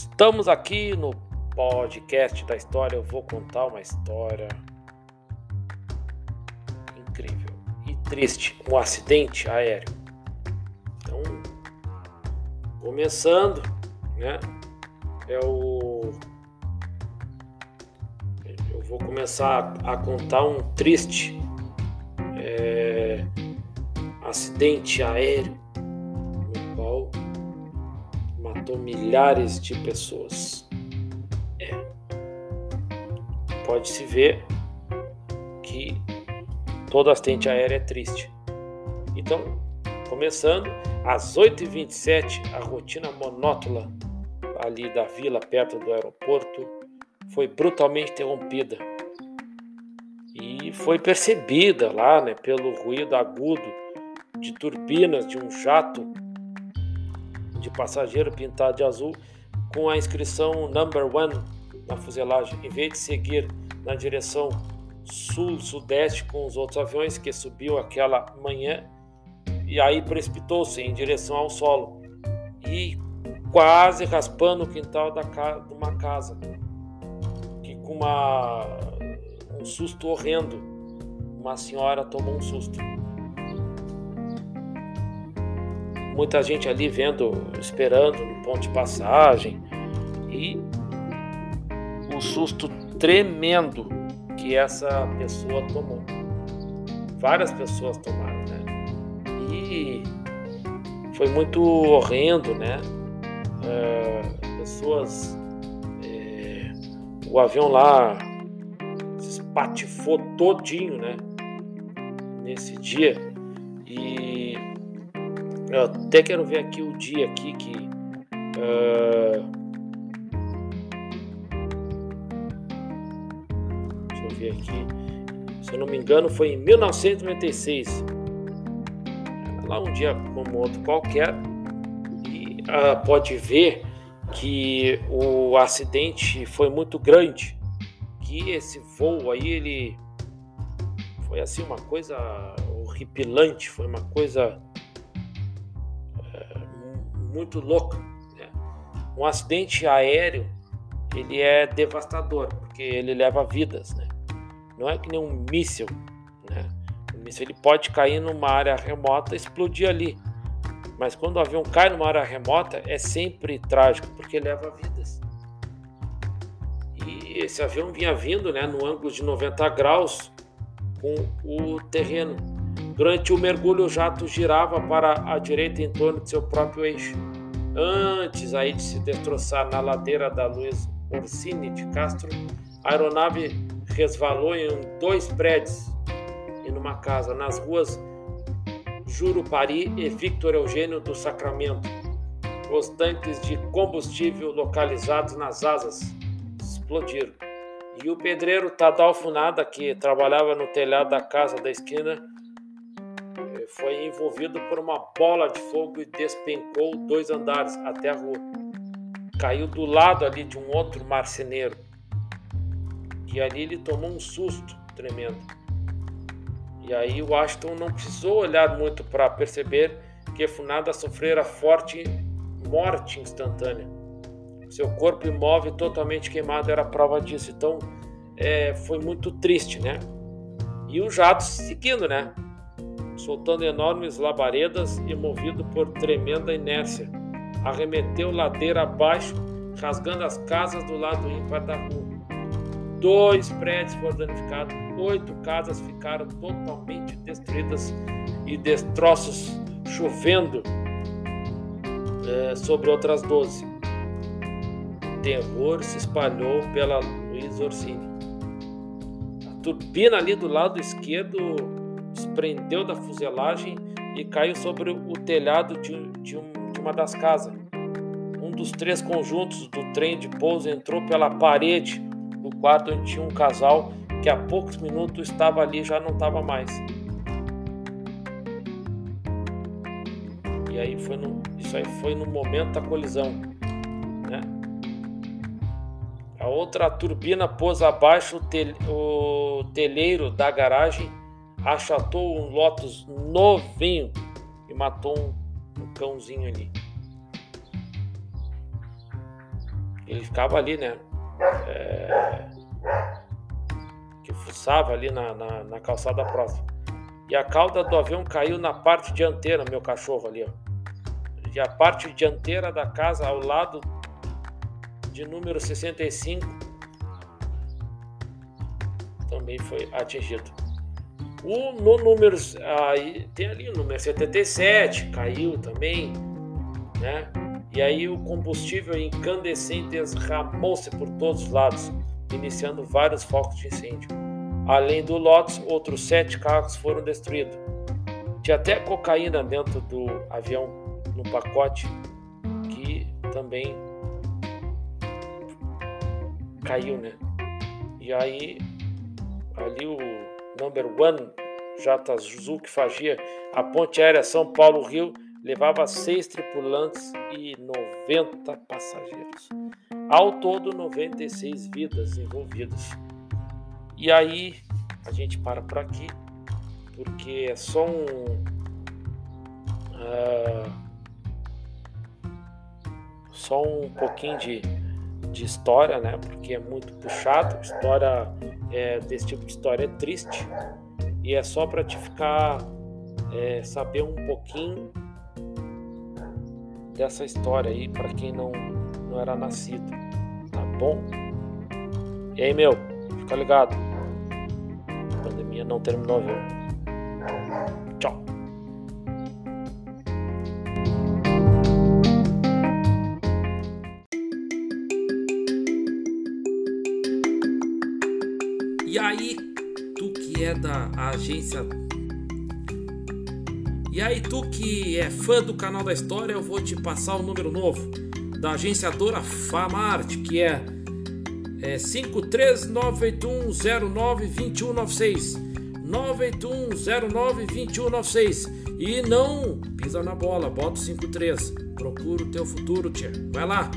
Estamos aqui no podcast da história. Eu vou contar uma história incrível e triste, um acidente aéreo. Então, começando, né? É o eu vou começar a contar um triste é, acidente aéreo milhares de pessoas. É. Pode-se ver que todo acidente aéreo é triste. Então, começando, às 8h27, a rotina monótona ali da vila, perto do aeroporto, foi brutalmente interrompida. E foi percebida lá né, pelo ruído agudo de turbinas de um jato de passageiro pintado de azul com a inscrição Number One na fuselagem, em vez de seguir na direção sul-sudeste com os outros aviões que subiu aquela manhã e aí precipitou-se em direção ao solo. E quase raspando o quintal da de uma casa que com uma, um susto horrendo uma senhora tomou um susto muita gente ali vendo, esperando no ponto de passagem e o susto tremendo que essa pessoa tomou. Várias pessoas tomaram, né? E foi muito horrendo, né? Uh, pessoas. É, o avião lá se espatifou todinho, né? Nesse dia. Eu até quero ver aqui o dia aqui que. Uh, deixa eu ver aqui. Se eu não me engano, foi em 1996. Lá um dia como outro qualquer. E uh, pode ver que o acidente foi muito grande. Que esse voo aí, ele foi assim uma coisa horripilante, foi uma coisa muito louca. Né? Um acidente aéreo ele é devastador porque ele leva vidas, né? Não é que nem um míssil, né? O míssil ele pode cair numa área remota e explodir ali, mas quando o avião cai numa área remota é sempre trágico porque leva vidas. E esse avião vinha vindo, né, no ângulo de 90 graus com o terreno Durante o mergulho, o jato girava para a direita em torno de seu próprio eixo. Antes aí de se destroçar na ladeira da Luiz Orsini de Castro, a aeronave resvalou em dois prédios e numa casa nas ruas Jurupari e Victor Eugênio do Sacramento. Os tanques de combustível localizados nas asas explodiram. E o pedreiro Tadal Funada, que trabalhava no telhado da casa da esquina, foi envolvido por uma bola de fogo e despencou dois andares até a rua. Caiu do lado ali de um outro marceneiro. E ali ele tomou um susto tremendo. E aí o Ashton não precisou olhar muito para perceber que Funada sofrera forte morte instantânea. Seu corpo imóvel totalmente queimado era prova disso. Então é, foi muito triste, né? E o jato seguindo, né? Soltando enormes labaredas e movido por tremenda inércia. Arremeteu ladeira abaixo, rasgando as casas do lado ímpar da rua. Dois prédios foram danificados, oito casas ficaram totalmente destruídas e destroços chovendo é, sobre outras doze. Terror se espalhou pela Luiz Orsini. A turbina ali do lado esquerdo desprendeu da fuselagem e caiu sobre o telhado de, de, um, de uma das casas. Um dos três conjuntos do trem de pouso entrou pela parede do quarto onde tinha um casal que há poucos minutos estava ali já não estava mais. E aí foi no, isso aí foi no momento da colisão, né? A outra turbina pôs abaixo o, tel, o telheiro da garagem achatou um Lotus novinho e matou um, um cãozinho ali. Ele ficava ali, né? É, que fuçava ali na, na, na calçada próxima. E a cauda do avião caiu na parte dianteira, meu cachorro ali, ó. E a parte dianteira da casa, ao lado de número 65, também foi atingido. O, no número, aí, tem ali o número 77, caiu também, né? E aí o combustível incandescente derramou-se por todos os lados, iniciando vários focos de incêndio. Além do Lotus, outros sete carros foram destruídos. Tinha até cocaína dentro do avião, no pacote, que também caiu, né? E aí, ali o number one J. que fazia a ponte aérea São Paulo-Rio levava seis tripulantes e 90 passageiros. Ao todo, 96 vidas envolvidas. E aí, a gente para por aqui, porque é só um. Uh, só um pouquinho de, de história, né? Porque é muito puxado. História é, desse tipo de história é triste e é só para te ficar é, saber um pouquinho dessa história aí para quem não, não era nascido, tá bom? E aí, meu, fica ligado. A pandemia não terminou, viu? Tchau. Da agência e aí, tu que é fã do canal da história, eu vou te passar o número novo da agenciadora Famart, que é, é 53981092196. 981092196. E não pisa na bola, bota o 53. Procura o teu futuro, tia. Vai lá.